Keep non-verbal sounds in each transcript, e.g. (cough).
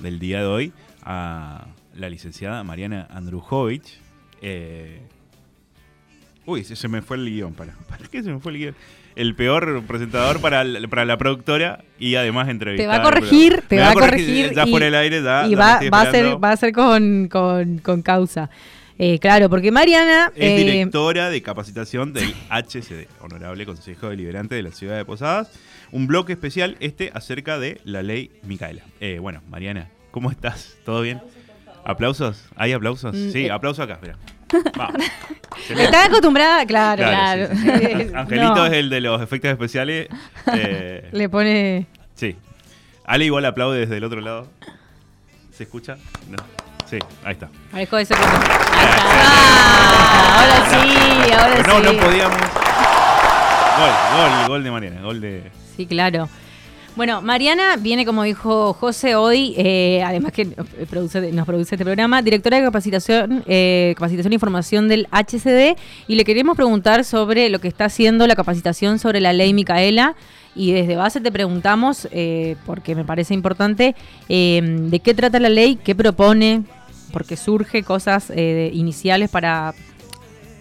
del día de hoy a la licenciada Mariana Andrujovic. Eh, uy, se, me fue el guion. ¿Para, (laughs) ¿Para qué se me fue el guion? El peor presentador para, para la productora y además entrevistar. Te va a corregir, te va a corregir. ya por el aire, da, y va, va, a ser, va a ser con, con, con causa. Eh, claro, porque Mariana... Es eh, directora de capacitación del HCD, Honorable Consejo Deliberante de la Ciudad de Posadas. Un bloque especial este acerca de la ley Micaela. Eh, bueno, Mariana, ¿cómo estás? ¿Todo bien? ¿Aplausos? ¿Hay aplausos? Mm, sí, aplauso acá, espera. (laughs) Está acostumbrada, claro, claro. (laughs) Angelito es el de los efectos especiales. Le pone... Sí. Ale igual aplaude desde el otro lado. ¿Se escucha? No. Sí, ahí está. Ahí está. Ah, ahora sí, ahora sí. No, no podíamos. Gol, gol, gol de Mariana, gol de. Sí, claro. Bueno, Mariana viene, como dijo José hoy, eh, además que produce, nos produce este programa, directora de capacitación, eh, capacitación e información del HCD, y le queremos preguntar sobre lo que está haciendo la capacitación sobre la ley Micaela. Y desde base te preguntamos, eh, porque me parece importante, de qué trata la ley, qué propone, porque surge cosas eh, iniciales para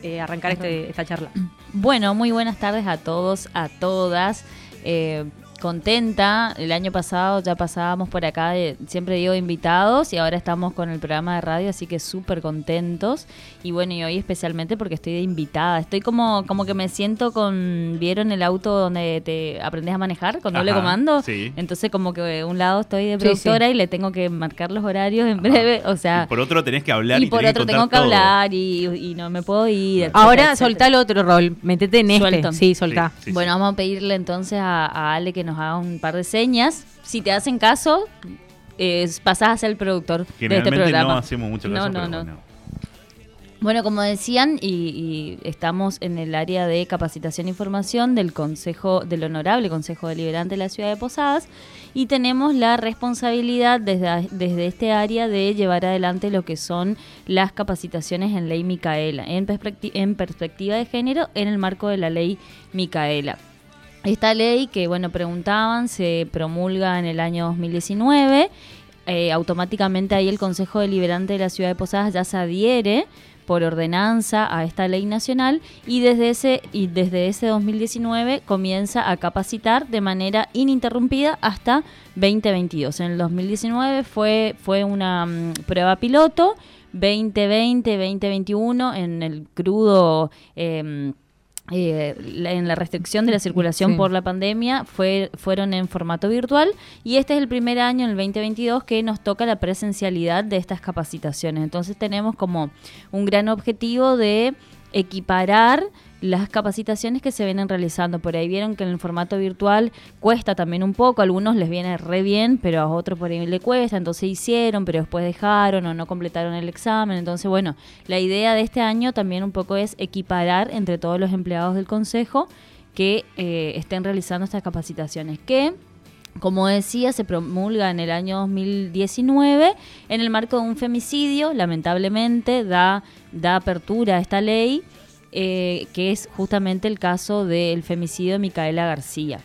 eh, arrancar este, esta charla. Bueno, muy buenas tardes a todos, a todas. Eh, contenta. El año pasado ya pasábamos por acá, siempre digo invitados, y ahora estamos con el programa de radio, así que súper contentos. Y bueno, y hoy especialmente porque estoy de invitada. Estoy como, como que me siento con. ¿Vieron el auto donde te aprendes a manejar con doble comando? Sí. Entonces, como que de un lado estoy de productora y le tengo que marcar los horarios en breve. O sea. Y por otro tenés que hablar. Y, por otro tengo que hablar y, no me puedo ir. Ahora soltá el otro rol, métete en este. Sí, soltá. bueno, vamos a pedirle entonces a, a Ale que nos haga un par de señas. Si te hacen caso, eh, pasás a ser el productor de este programa. No hacemos mucho caso, no, no, no. Bueno, como decían, y, estamos en el área de capacitación e información del Consejo, del Honorable Consejo Deliberante de la Ciudad de Posadas, y tenemos la responsabilidad desde, desde este área de llevar adelante lo que son las capacitaciones en ley Micaela, en, en perspectiva de género, en el marco de la ley Micaela. Esta ley que, bueno, preguntaban, se promulga en el año 2019. Eh, automáticamente ahí el Consejo Deliberante de la Ciudad de Posadas ya se adhiere por ordenanza a esta ley nacional y desde ese y desde ese 2019 comienza a capacitar de manera ininterrumpida hasta 2022. En el 2019 fue fue una mm, prueba piloto, 2020, 2021 en el crudo em, eh, en la restricción de la circulación por la pandemia fue, fueron en formato virtual y este es el primer año, en el 2022, que nos toca la presencialidad de estas capacitaciones. Entonces tenemos como un gran objetivo de equiparar las capacitaciones que se vienen realizando. Por ahí vieron que en el formato virtual cuesta también un poco, a algunos les viene re bien, pero a otros por ahí le cuesta, entonces hicieron, pero después dejaron o no completaron el examen. Entonces, bueno, la idea de este año también un poco es equiparar entre todos los empleados del Consejo que eh, estén realizando estas capacitaciones. Que como decía, se promulga en el año 2019 en el marco de un femicidio, lamentablemente da, da apertura a esta ley eh, que es justamente el caso del femicidio de Micaela García.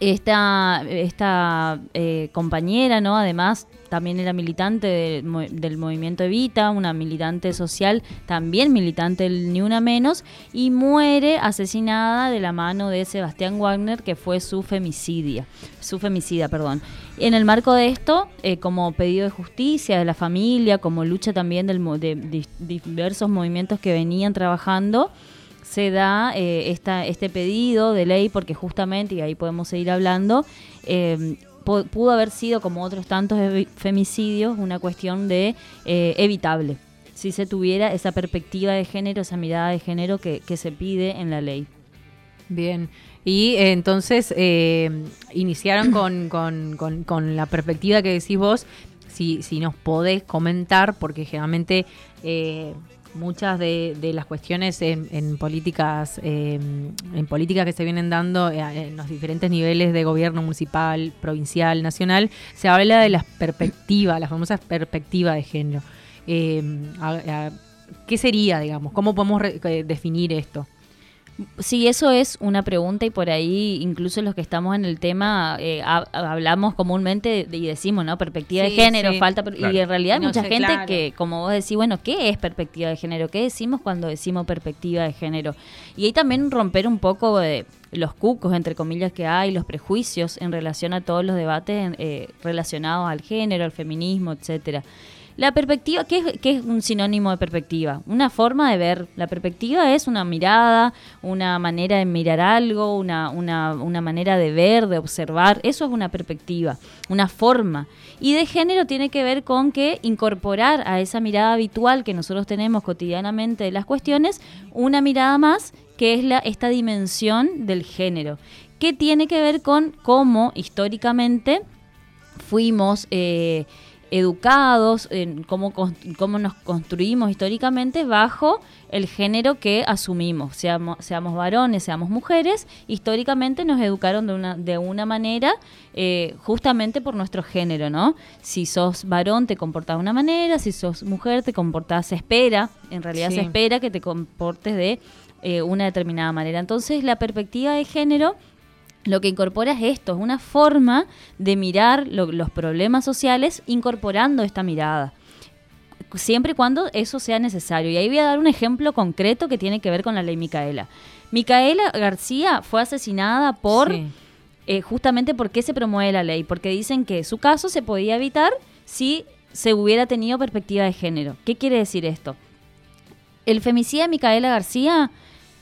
Esta, esta eh, compañera, ¿no? Además, también era militante del movimiento Evita, una militante social, también militante del Ni Una Menos, y muere asesinada de la mano de Sebastián Wagner, que fue su femicidia, su femicida, perdón. En el marco de esto, eh, como pedido de justicia de la familia, como lucha también del, de, diversos movimientos que venían trabajando, se da eh, esta, este pedido de ley porque justamente, y ahí podemos seguir hablando, eh, pudo haber sido, como otros tantos femicidios, una cuestión de evitable, si se tuviera esa perspectiva de género, esa mirada de género que, se pide en la ley. Bien. Y eh, entonces eh, iniciaron con, con, la perspectiva que decís vos, si, si nos podés comentar, porque generalmente muchas de, las cuestiones en, políticas em, en políticas que se vienen dando eh, en los diferentes niveles de gobierno municipal, provincial, nacional, se habla de las perspectivas, las famosas perspectivas de género. Em, ¿Qué sería, digamos? ¿Cómo podemos definir esto? Sí, eso es una pregunta y por ahí incluso los que estamos en el tema eh, ha- hablamos comúnmente y decimos, ¿no? Perspectiva de género, sí. falta... Claro. Y en realidad hay No mucha sé, gente claro. que, como vos decís, bueno, ¿qué es perspectiva de género? ¿Qué decimos cuando decimos perspectiva de género? Y ahí también romper un poco de los cucos, entre comillas, que hay, los prejuicios en relación a todos los debates eh, relacionados al género, al feminismo, etcétera. La perspectiva, ¿qué es, qué es un sinónimo de perspectiva? Una forma de ver. La perspectiva es una mirada, una manera de mirar algo, una, una, una manera de ver, de observar. Eso es una perspectiva, una forma. Y de género tiene que ver con que incorporar a esa mirada habitual que nosotros tenemos cotidianamente de las cuestiones, una mirada más que es la, esta dimensión del género, que tiene que ver con cómo históricamente fuimos eh, educados, en cómo, cómo nos construimos históricamente bajo el género que asumimos, seamos, seamos varones, seamos mujeres, históricamente nos educaron de una, de una manera eh, justamente por nuestro género, ¿no? Si sos varón te comportás de una manera, si sos mujer te comportás, se espera, en realidad Sí. se espera que te comportes de eh, una determinada manera. Entonces la perspectiva de género lo que incorpora es esto, es una forma de mirar lo- los problemas sociales incorporando esta mirada. Siempre y cuando eso sea necesario. Y ahí voy a dar un ejemplo concreto que tiene que ver con la ley Micaela. Micaela García fue asesinada por Sí. eh, justamente por qué se promueve la ley, porque dicen que su caso se podía evitar si se hubiera tenido perspectiva de género. ¿Qué quiere decir esto? El femicida Micaela García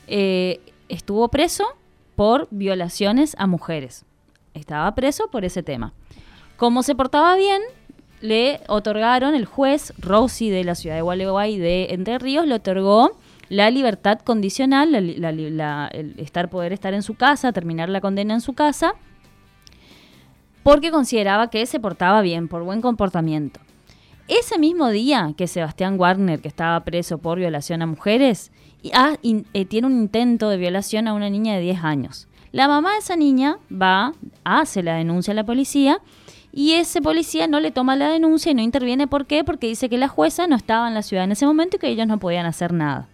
eh, estuvo preso por violaciones a mujeres. Estaba preso por ese tema. Como se portaba bien, le otorgaron, el juez Rossi de la ciudad de Gualeguay de Entre Ríos le otorgó la libertad condicional, el estar, poder estar en su casa, terminar la condena en su casa, porque consideraba que se portaba bien, por buen comportamiento. Ese mismo día que Sebastián Warner, que estaba preso por violación a mujeres, in- eh, tiene un intento de violación a una niña de 10 años. La mamá de esa niña va, hace la denuncia a la policía y ese policía no le toma la denuncia y no interviene. ¿Por qué? Porque dice que la jueza no estaba en la ciudad en ese momento y que ellos no podían hacer nada.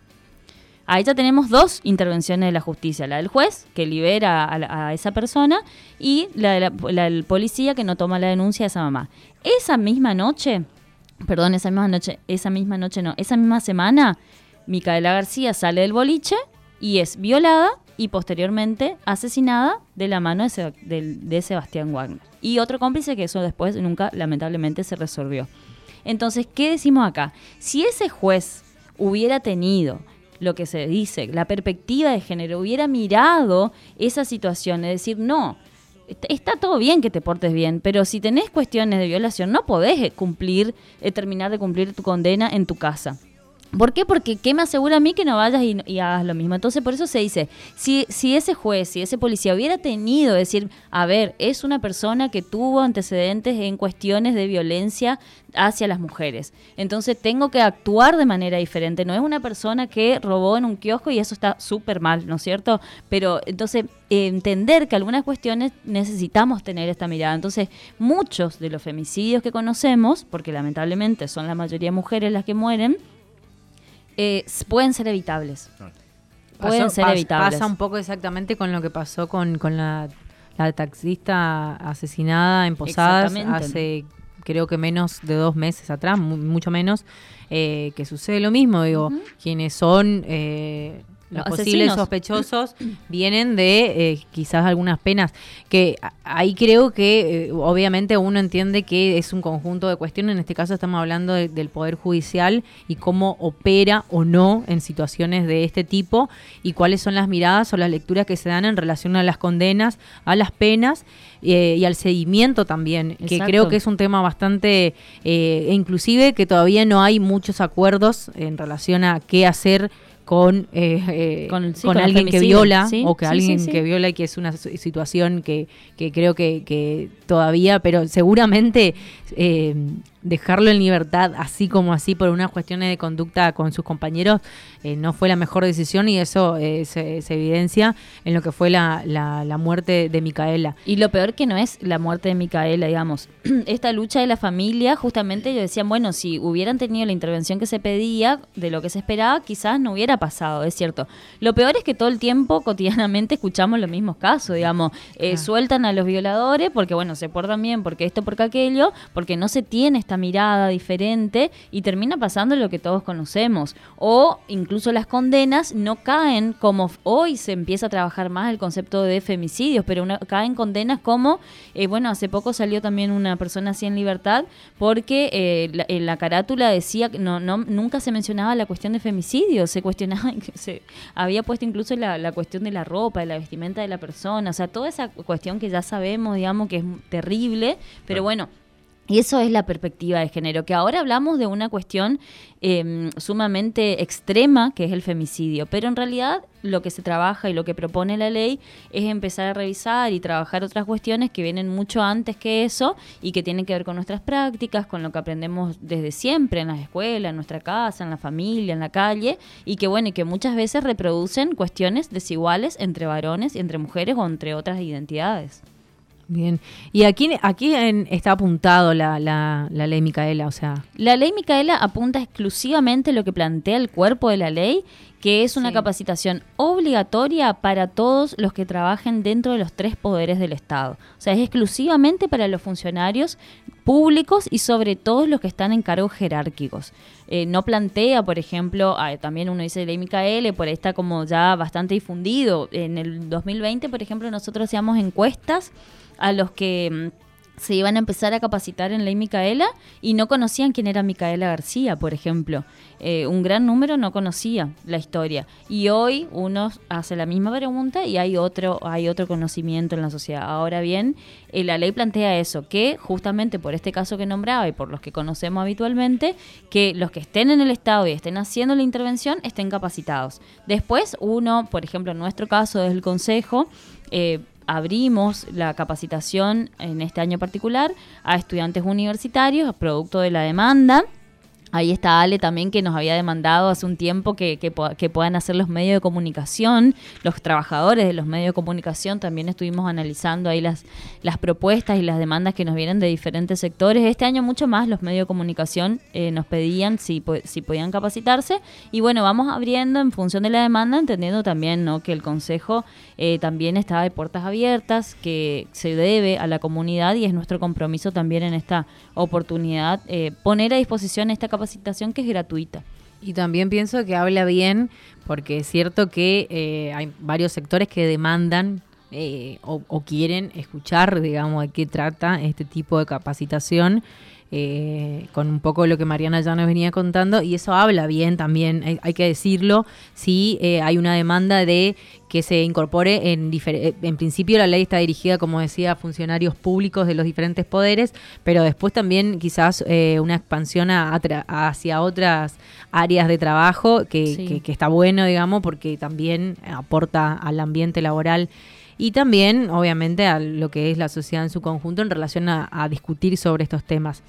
Ahí ya tenemos dos intervenciones de la justicia, la del juez, que libera a, a esa persona, y la, de la- del policía, que no toma la denuncia de esa mamá. Esa misma noche, perdón, esa misma noche, esa misma noche no, esa misma semana, Micaela García sale del boliche y es violada y posteriormente asesinada de la mano de, Sebastián Wagner. Y otro cómplice que eso después nunca, lamentablemente, se resolvió. Entonces, ¿qué decimos acá? Si ese juez hubiera tenido lo que se dice, la perspectiva de género, hubiera mirado esa situación, es decir, no, est- está todo bien que te portes bien, pero si tenés cuestiones de violación, no podés eh, cumplir, eh, terminar de cumplir tu condena en tu casa. ¿Por qué? Porque ¿qué me asegura a mí que no vayas y, hagas lo mismo? Entonces, por eso se dice, si, si ese juez, si ese policía hubiera tenido, decir, a ver, es una persona que tuvo antecedentes en cuestiones de violencia hacia las mujeres. Entonces, tengo que actuar de manera diferente. No es una persona que robó en un kiosco y eso está súper mal, ¿no es cierto? Pero entonces, entender que algunas cuestiones necesitamos tener esta mirada. Entonces, muchos de los femicidios que conocemos, porque lamentablemente son la mayoría mujeres las que mueren, eh, pueden ser evitables. Pueden Pasó- ser pas- evitables. Pasa un poco exactamente con lo que pasó con, con la, la taxista asesinada en Posadas hace creo que menos de dos meses atrás, mu- mucho menos, eh, que sucede lo mismo. Digo, quienes son eh, los posibles sospechosos (clears throat) vienen de eh, quizás algunas penas que ahí creo que eh, obviamente uno entiende que es un conjunto de cuestiones. En este caso estamos hablando de- del poder judicial y cómo opera o no en situaciones de este tipo y cuáles son las miradas o las lecturas que se dan en relación a las condenas a las penas eh, y al seguimiento también que creo que es un tema bastante eh, inclusive que todavía no hay muchos acuerdos en relación a qué hacer con, eh, eh, Con el- sí, con con el alguien que viola sí, o que sí, alguien que viola y que es una situación que, que creo que, que todavía, pero seguramente eh, dejarlo en libertad así como así por unas cuestiones de conducta con sus compañeros eh, no fue la mejor decisión y eso eh, se, evidencia en lo que fue la, la, muerte de Micaela. Y lo peor que no es la muerte de Micaela, digamos. (clears throat) Esta lucha de la familia, justamente ellos decían, bueno, si hubieran tenido la intervención que se pedía, de lo que se esperaba, quizás no hubiera pasado, es cierto. Lo peor es que todo el tiempo, (laughs) cotidianamente, escuchamos los mismos casos, digamos. Eh, sueltan a los violadores porque, bueno, se portan bien, porque esto, porque aquello, porque no se tiene esta mirada diferente y termina pasando lo que todos conocemos. O incluso las condenas no caen como hoy se empieza a trabajar más el concepto de femicidios, pero caen condenas como, eh, bueno, hace poco salió también una persona así en libertad porque eh, en la carátula decía que no, no, nunca se mencionaba la cuestión de femicidio, se cuestionaba, (laughs) se había puesto incluso la, la cuestión de la ropa, de la vestimenta de la persona, o sea, toda esa cuestión que ya sabemos, digamos, que es terrible, pero bueno y eso es la perspectiva de género, que ahora hablamos de una cuestión em, sumamente extrema, que es el femicidio, pero en realidad lo que se trabaja y lo que propone la ley es empezar a revisar y trabajar otras cuestiones que vienen mucho antes que eso y que tienen que ver con nuestras prácticas, con lo que aprendemos desde siempre en las escuelas, en nuestra casa, en la familia, en la calle, y que bueno, y que muchas veces reproducen cuestiones desiguales entre varones y entre mujeres o entre otras identidades. Bien. ¿Y aquí, aquí está apuntado la, la, ley Micaela? O sea. La ley Micaela apunta exclusivamente lo que plantea el cuerpo de la ley, que es una capacitación obligatoria para todos los que trabajen dentro de los tres poderes del Estado. O sea, es exclusivamente para los funcionarios públicos y sobre todo los que están en cargos jerárquicos. Eh, no plantea, por ejemplo, ah, también uno dice ley Micaela, por ahí está como ya bastante difundido. En el 2020, por ejemplo, nosotros hacíamos encuestas a los que mm, se iban a empezar a capacitar en Ley Micaela y no conocían quién era Micaela García, por ejemplo. Eh, un gran número no conocía la historia. Y hoy uno hace la misma pregunta y hay otro, hay otro conocimiento en la sociedad. Ahora bien, eh, la ley plantea eso, que justamente por este caso que nombraba y por los que conocemos habitualmente, que los que estén en el Estado y estén haciendo la intervención estén capacitados. Después uno, por ejemplo, en nuestro caso desde el Consejo, eh, abrimos la capacitación en este año particular a estudiantes universitarios, producto de la demanda Ahí está Ale también que nos había demandado hace un tiempo que, que, puedan hacer los medios de comunicación, los trabajadores de los medios de comunicación, también estuvimos analizando ahí las, las propuestas y las demandas que nos vienen de diferentes sectores. Este año mucho más los medios de comunicación eh, nos pedían si, si podían capacitarse y bueno, vamos abriendo en función de la demanda, entendiendo también ¿no? que el Consejo eh, también está de puertas abiertas, que se debe a la comunidad y es nuestro compromiso también en esta oportunidad eh, poner a disposición esta capacitación que es gratuita. Y también pienso que habla bien, porque es cierto que eh, hay varios sectores que demandan eh, o, quieren escuchar, digamos, de qué trata este tipo de capacitación. Eh, con un poco lo que Mariana ya nos venía contando, y eso habla bien también, hay, que decirlo, si hay una demanda de que se incorpore en, en principio la ley está dirigida, como decía, a funcionarios públicos de los diferentes poderes, pero después también quizás una expansión hacia otras áreas de trabajo que, que está bueno, digamos, porque también aporta al ambiente laboral y también, obviamente, a lo que es la sociedad en su conjunto en relación a, discutir sobre estos temas.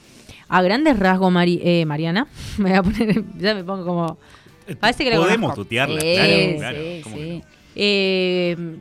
A grandes rasgos, eh, Mariana, (laughs) me voy a poner, ya me pongo como... Parece que Podemos tutearla, claro, claro. Sí, eh,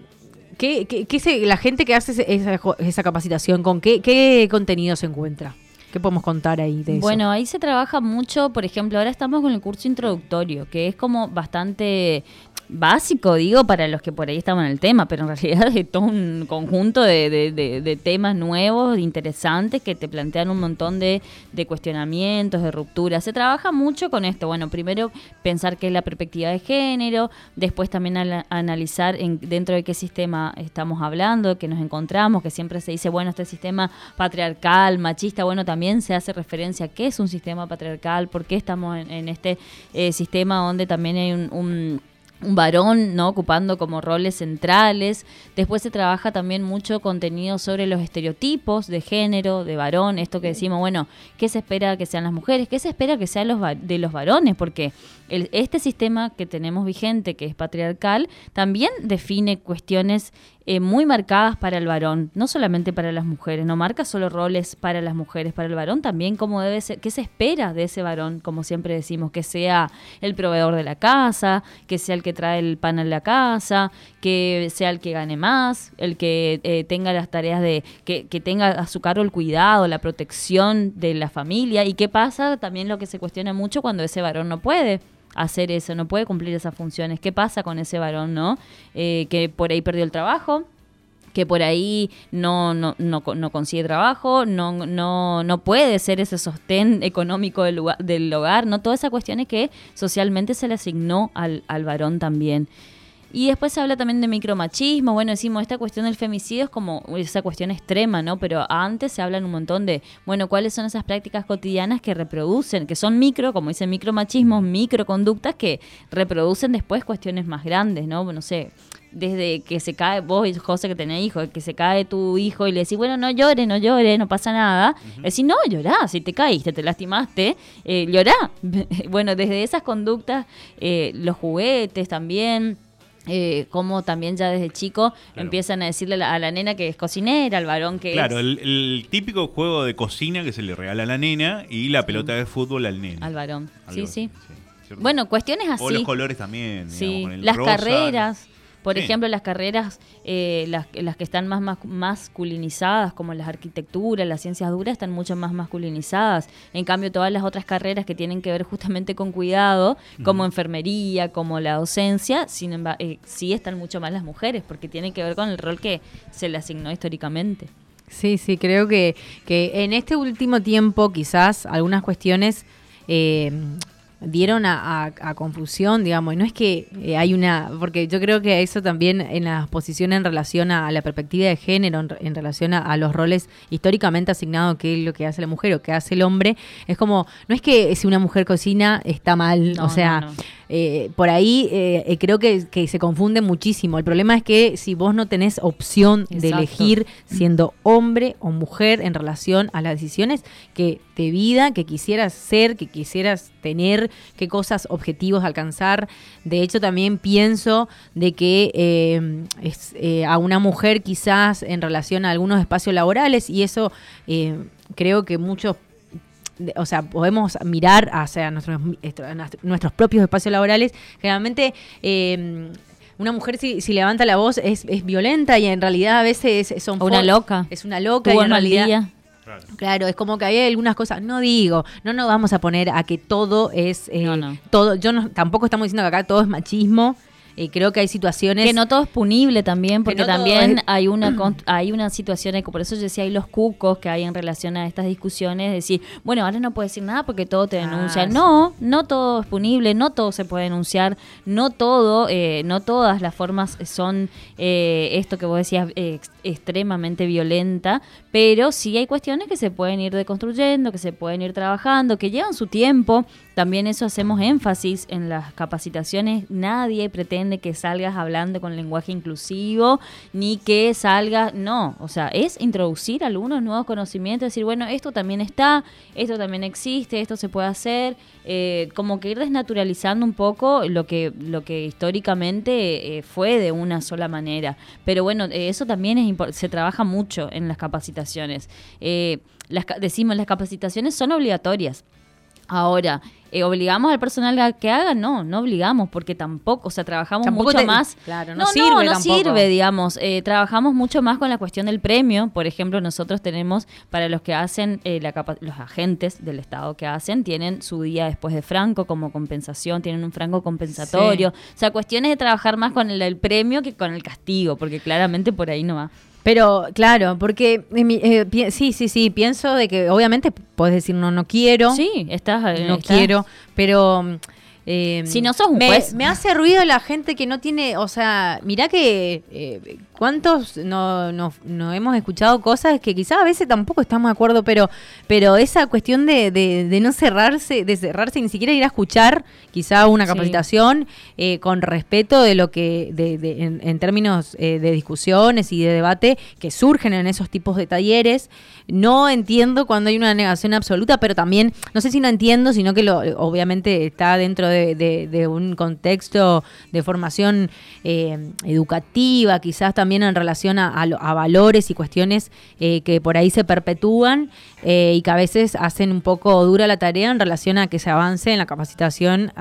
¿qué, qué, la gente que hace esa, esa capacitación, ¿con qué, qué contenido se encuentra? ¿Qué podemos contar ahí de eso? Bueno, ahí se trabaja mucho, por ejemplo, ahora estamos con el curso introductorio, que es como bastante básico, digo, para los que por ahí estaban en el tema, pero en (laughs) realidad es todo un conjunto de, temas nuevos, interesantes, que te plantean un montón de, cuestionamientos, de rupturas. Se trabaja mucho con esto. Bueno, primero pensar qué es la perspectiva de género, después también analizar en, dentro de qué sistema estamos hablando, que nos encontramos, que siempre se dice, bueno, este sistema patriarcal, machista, bueno, también se hace referencia a qué es un sistema patriarcal, por qué estamos en, este eh, sistema donde también hay un varón, ¿no? Ocupando como roles centrales. Después se trabaja también mucho contenido sobre los estereotipos de género, de varón, esto que decimos, bueno, ¿qué se espera que sean las mujeres? ¿Qué se espera que sean los de los varones? Porque este sistema que tenemos vigente, que es patriarcal, también define cuestiones eh, muy marcadas para el varón, no solamente para las mujeres, no marca solo roles para las mujeres, para el varón también cómo debe ser, qué se espera de ese varón, como siempre decimos, que sea el proveedor de la casa, que sea el que trae el pan a la casa, que sea el que gane más, el que eh, tenga las tareas de, que, que tenga a su cargo el cuidado, la protección de la familia. ¿Y qué pasa? También lo que se cuestiona mucho cuando ese varón no puede hacer eso, no puede cumplir esas funciones. ¿Qué pasa con ese varón, no? Eh, que por ahí perdió el trabajo, que por ahí no, no, no, no, consigue trabajo, no, no, no puede ser ese sostén económico del, lugar, del hogar, ¿no? Todas esas cuestiones que socialmente se le asignó al, al varón también. Y después se habla también de micromachismo. Bueno, decimos, esta cuestión del femicidio es como esa cuestión extrema, ¿no? Pero antes se hablan un montón de, bueno, cuáles son esas prácticas cotidianas que reproducen, que son micro, como dicen micromachismos, microconductas que reproducen después cuestiones más grandes, ¿no? No sé, desde que se cae, vos, José, que tenés hijo, que se cae tu hijo y le decís, bueno, no llores, no llores, no pasa nada. Uh Decís, no, llorá, si te caíste, te lastimaste, eh, llorá. (laughs) bueno, desde esas conductas, eh, los juguetes también eh, como también ya desde chico empiezan a decirle a la, nena que es cocinera, al varón que claro, es... el, el, típico juego de cocina que se le regala a la nena y la pelota de fútbol al nene. Al varón, sí, sí. sí bueno, cuestiones así. O los colores también. Sí, digamos, con el las rosa, carreras. Por sí. ejemplo, las carreras, eh, las, las, que están más, más masculinizadas, como las arquitecturas, las ciencias duras, están mucho más masculinizadas. En cambio, todas las otras carreras que tienen que ver justamente con cuidado, como uh -huh. enfermería, como la docencia, sin embargo, eh, sí están mucho más las mujeres, porque tienen que ver con el rol que se le asignó históricamente. Sí, sí, creo que, que en este último tiempo quizás algunas cuestiones... Eh, dieron a, a, a, confusión, digamos, y no es que eh, hay una, porque yo creo que eso también en las posiciones en relación a, a la perspectiva de género, en, en relación a, los roles históricamente asignados, que es lo que hace la mujer o que hace el hombre, es como, no es que si una mujer cocina está mal, no, o sea, no, no. Eh, por ahí eh, creo que, que, se confunde muchísimo. El problema es que si vos no tenés opción Exacto. de elegir siendo hombre o mujer en relación a las decisiones que de vida, que quisieras ser, que quisieras tener, qué cosas, objetivos alcanzar. De hecho, también pienso de que eh, es, eh, a una mujer quizás en relación a algunos espacios laborales y eso eh, creo que muchos o sea, podemos mirar hacia nuestros, nuestros propios espacios laborales. Generalmente, eh, una mujer si, si, levanta la voz es, es, violenta y en realidad a veces son... Una loca. Es una loca y en realidad... Día. Claro. claro. es como que hay algunas cosas, no digo, no nos vamos a poner a que todo es, eh, no, no. todo, yo no, tampoco estamos diciendo que acá todo es machismo, eh, creo que hay situaciones... Que no todo es punible también, porque no también es... hay una hay una situación, por eso yo decía, hay los cucos que hay en relación a estas discusiones, decir, bueno, ahora no puedes decir nada porque todo te denuncia. Ah, no, sí. no todo es punible, no todo se puede denunciar, no todo, eh, no todas las formas son eh, esto que vos decías, ex extremadamente violenta, pero sí hay cuestiones que se pueden ir deconstruyendo, que se pueden ir trabajando, que llevan su tiempo. También eso hacemos énfasis en las capacitaciones. Nadie pretende que salgas hablando con lenguaje inclusivo, ni que salgas, no, o sea, es introducir algunos nuevos conocimientos, decir, bueno, esto también está, esto también existe, esto se puede hacer, eh, como que ir desnaturalizando un poco lo que, lo que históricamente eh, fue de una sola manera. Pero bueno, eso también es se trabaja mucho en las capacitaciones. Eh, decimos, las capacitaciones son obligatorias. Ahora, eh, ¿obligamos al personal a que haga? No, no obligamos, porque tampoco, o sea, trabajamos tampoco mucho te, más. Claro, no, no sirve. No, no tampoco. sirve, digamos. Eh, trabajamos mucho más con la cuestión del premio. Por ejemplo, nosotros tenemos, para los que hacen, eh, la los agentes del Estado que hacen, tienen su día después de Franco como compensación, tienen un franco compensatorio. Sí. O sea, cuestiones de trabajar más con el, el premio que con el castigo, porque claramente por ahí no va. Pero claro, porque eh, sí, sí, sí, pienso de que obviamente puedes decir no, no quiero. Sí, estás. No estás. quiero, pero. Eh, si no sos un me, juez. me hace ruido la gente que no tiene, o sea, mirá que eh, cuántos no, no, no, hemos escuchado cosas que quizás a veces tampoco estamos de acuerdo, pero, pero esa cuestión de, de, de no cerrarse, de cerrarse, ni siquiera ir a escuchar quizá una capacitación sí. eh, con respeto de lo que, de, de en, en, términos eh, de discusiones y de debate que surgen en esos tipos de talleres. No entiendo cuando hay una negación absoluta, pero también, no sé si no entiendo, sino que lo, obviamente está dentro de, de un contexto de formación eh, educativa, quizás también también en relación a, valores y cuestiones eh, que por ahí se perpetúan eh, y que a veces hacen un poco dura la tarea en relación a que se avance en la capacitación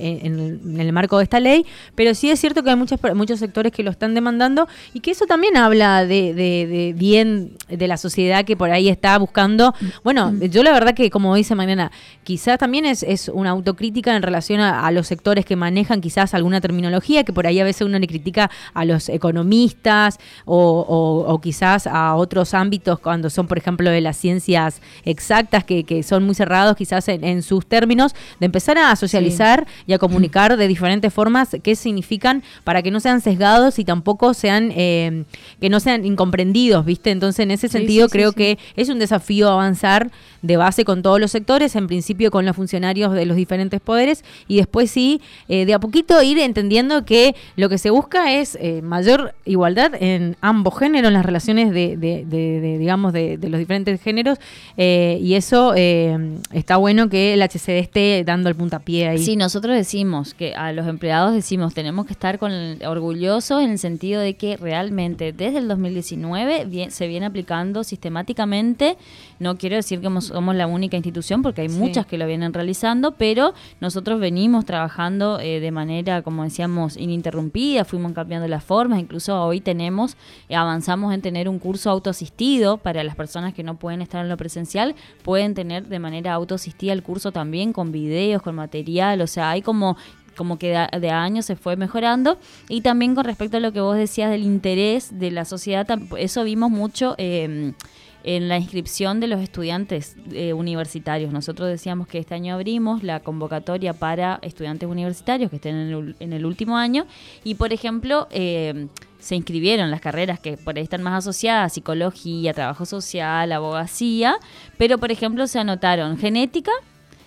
en, el, marco de esta ley, pero sí es cierto que hay muchos, muchos sectores que lo están demandando y que eso también habla de, bien de la sociedad que por ahí está buscando. Bueno, yo la verdad que como dice Mañana, quizás también es, es una autocrítica en relación a, los sectores que manejan quizás alguna terminología que por ahí a veces uno le critica a los economistas o quizás a otros ámbitos cuando son, por ejemplo, de las ciencias exactas, que, que son muy cerrados quizás en, sus términos, de empezar a socializar y a comunicar de diferentes formas qué significan para que no sean sesgados y tampoco sean, eh, que no sean incomprendidos, ¿viste? Entonces, en ese sentido, creo que es un desafío avanzar de base con todos los sectores, en principio con los funcionarios de los diferentes poderes y después sí, eh, de a poquito ir entendiendo que lo que se busca es eh, mayor igualdad en ambos géneros, en las relaciones de, de, de digamos, de, los diferentes géneros eh, y eso eh, está bueno que el HCD esté dando el puntapié ahí. Sí, nosotros decimos que a los empleados decimos tenemos que estar con orgullosos en el sentido de que realmente desde el 2019 se viene aplicando sistemáticamente, no quiero decir que somos la única institución porque hay muchas que lo vienen realizando, pero nosotros venimos trabajando eh, de manera, como decíamos, ininterrumpida, fuimos cambiando las incluso hoy tenemos, avanzamos en tener un curso autoasistido para las personas que no pueden estar en lo presencial pueden tener de manera autoasistida el curso también con videos, con material, o sea, hay como como que de, años se fue mejorando. Y también con respecto a lo que vos decías del interés de la sociedad, eso vimos mucho em, en la inscripción de los estudiantes eh, universitarios. Nosotros decíamos que este año abrimos la convocatoria para estudiantes universitarios que estén en el, en el último año. Y, por ejemplo, eh, se inscribieron las carreras que por ahí están más asociadas, psicología, trabajo social, abogacía, pero por ejemplo se anotaron genética,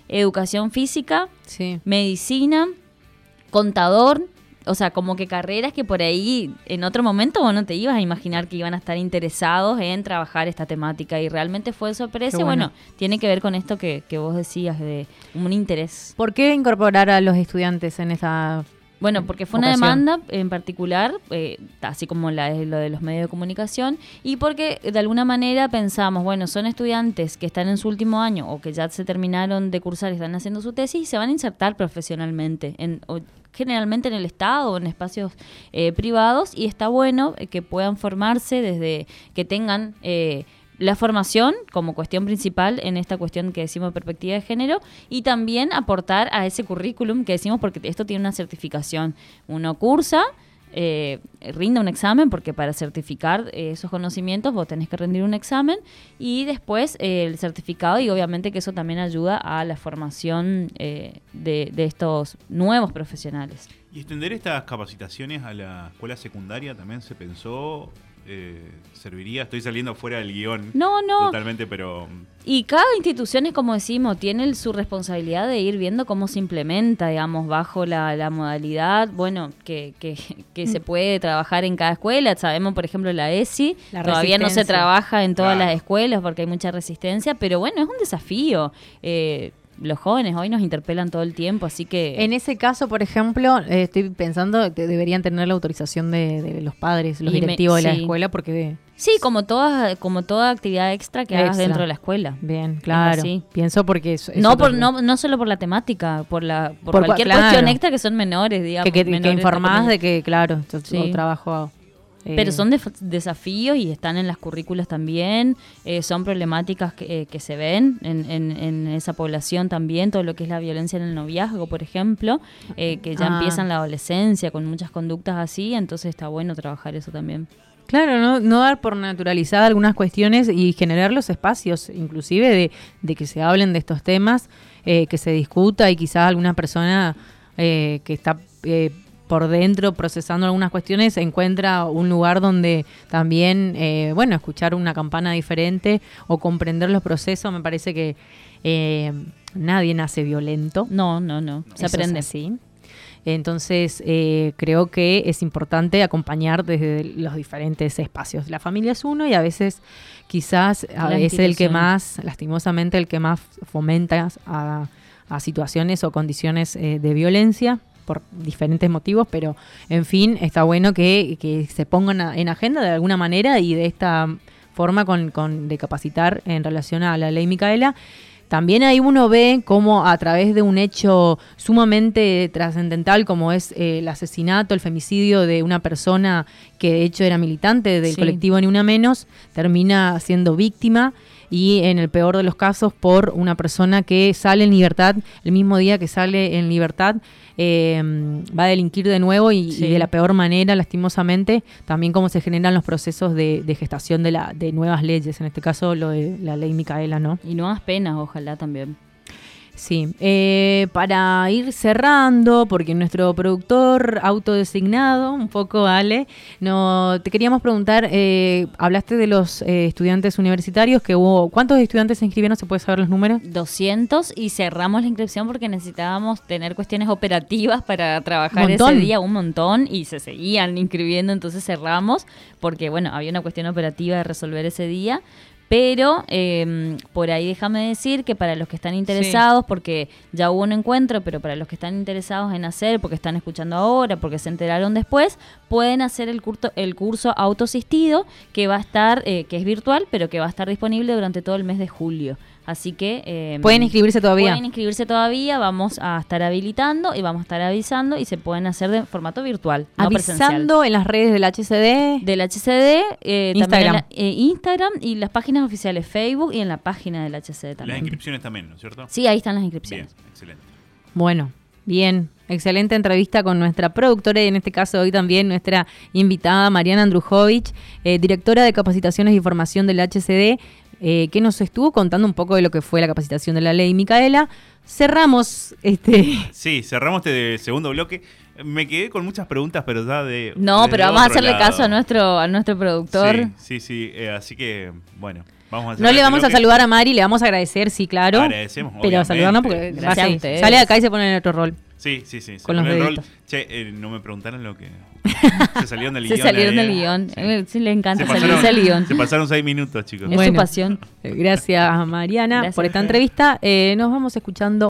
educación física, medicina, contador, o sea, como que carreras que por ahí en otro momento vos no te ibas a imaginar que iban a estar interesados en trabajar esta temática y realmente fue sorpresa. Bueno. bueno, tiene que ver con esto que, que vos decías de un interés. ¿Por qué incorporar a los estudiantes en esa bueno, porque fue una demanda en particular, eh, así como la, lo de los medios de comunicación, y porque de alguna manera pensamos, bueno, son estudiantes que están en su último año o que ya se terminaron de cursar y están haciendo su tesis y se van a insertar profesionalmente, en, generalmente en el Estado o en espacios eh, privados, y está bueno que puedan formarse desde que tengan... Eh, la formación como cuestión principal en esta cuestión que decimos perspectiva de género y también aportar a ese currículum que decimos porque esto tiene una certificación. Uno cursa, eh, rinde un examen porque para certificar eh, esos conocimientos vos tenés que rendir un examen y después eh, el certificado y obviamente que eso también ayuda a la formación de, de estos nuevos profesionales. ¿Y extender estas capacitaciones a la escuela secundaria también se pensó eh, serviría. Estoy saliendo fuera del guion. No, no. Totalmente, pero. Y cada institución es como decimos, tiene su responsabilidad de ir viendo cómo se implementa, digamos, bajo la, modalidad, bueno, que, que, se puede trabajar en cada escuela. Sabemos, por ejemplo, la ESI, todavía no se trabaja en todas las escuelas porque hay mucha resistencia, pero bueno, es un desafío. Eh, los jóvenes hoy nos interpelan todo el tiempo, así que... En ese caso, por ejemplo, eh, estoy pensando que deberían tener la autorización de, los padres, los directivos de la escuela, porque... Sí, como toda, como toda actividad extra que hagas dentro de la escuela. Bien, claro. Pienso porque... Es, no, por, no, no solo por la temática, por la por, cualquier cuestión extra que son menores, digamos. Que, que, informás de que, claro, yo, trabajo pero eh, son desafíos y están en las currículas también, eh, son problemáticas que, eh, se ven en, esa población también, todo lo que es la violencia en el noviazgo, por ejemplo, que ya ah. empiezan la adolescencia con muchas conductas así, entonces está bueno trabajar eso también. Claro, no, no dar por naturalizada algunas cuestiones y generar los espacios, inclusive de, de que se hablen de estos temas, que se discuta y quizás alguna persona que está por dentro procesando algunas cuestiones, encuentra un lugar donde también, eh, bueno, escuchar una campana diferente o comprender los procesos, me parece que eh, nadie nace violento. No, no, no, se aprende. así. Entonces, eh, creo que es importante acompañar desde los diferentes espacios. La familia es uno y a veces quizás es el que más, lastimosamente, el que más fomenta a, a situaciones o condiciones de violencia por diferentes motivos, pero en fin, está bueno que, que se pongan en agenda de alguna manera y de esta forma con, con- de capacitar en relación a la ley Micaela. También ahí uno ve cómo a través de un hecho sumamente trascendental como es eh, el asesinato, el femicidio de una persona que de hecho era militante del Sí. colectivo Ni Una Menos, termina siendo víctima y en el peor de los casos por una persona que sale en libertad, el mismo día que sale en libertad, eh, va a delinquir de nuevo y, de la peor manera, lastimosamente, también cómo se generan los procesos de, de gestación de, la, de nuevas leyes, en este caso lo de la ley Micaela, ¿no? Y nuevas penas, ojalá también. Sí, eh, para ir cerrando, porque nuestro productor autodesignado, un poco Ale, no, te queríamos preguntar, eh, hablaste de los eh, estudiantes universitarios, que hubo, ¿cuántos estudiantes se inscribieron? ¿Se puede saber los números? 200 y cerramos la inscripción porque necesitábamos tener cuestiones operativas para trabajar ese día, un montón, y se seguían inscribiendo, entonces cerramos porque, bueno, había una cuestión operativa de resolver ese día. Pero eh, por ahí déjame decir que para los que están interesados, porque ya hubo un encuentro, pero para los que están interesados en hacer, porque están escuchando ahora, porque se enteraron después, pueden hacer el curso, el curso autoasistido que va a estar, eh, que es virtual, pero que va a estar disponible durante todo el mes de julio. Así que... eh, ¿Pueden inscribirse todavía? Pueden inscribirse todavía, vamos a estar habilitando y vamos a estar avisando y se pueden hacer de formato virtual, no presencial. Avisando en las redes del HCD. Del HCD, eh, también en Instagram. la- eh, Instagram y las páginas oficiales Facebook y en la página del HCD Las también. inscripciones también, ¿no es cierto? Sí, ahí están las Bien, inscripciones. excelente. Bueno, bien. Excelente entrevista con nuestra productora y en este caso hoy también nuestra invitada Mariana Andrujovic, eh, directora de capacitaciones y formación del HCD, eh, que nos estuvo contando un poco de lo que fue la capacitación de la ley Micaela. Cerramos este... (laughs) Sí, cerramos este segundo bloque. Me quedé con muchas preguntas, pero ya de. No, pero vamos a hacerle lado. caso a nuestro, a nuestro productor. Sí, sí, sí. eh, así que, bueno, vamos a hacer No le vamos a saludar a Mari, le vamos a agradecer, sí, claro. Agradecemos, Pero saludarnos porque Gracias sí, sale acá y se pone en otro rol. Sí, sí, sí. se Con los pone el rol. deditos. Che, eh, no me preguntaron lo que. (laughs) Se salieron del Se guion. salieron eh. del guion. Sí. Eh, Sí, le encanta Se salirse pasaron- del guion. Se pasaron seis minutos, chicos. Es Bueno. su pasión. (laughs) Gracias, Mariana, Gracias por esta entrevista. Eh, nos vamos escuchando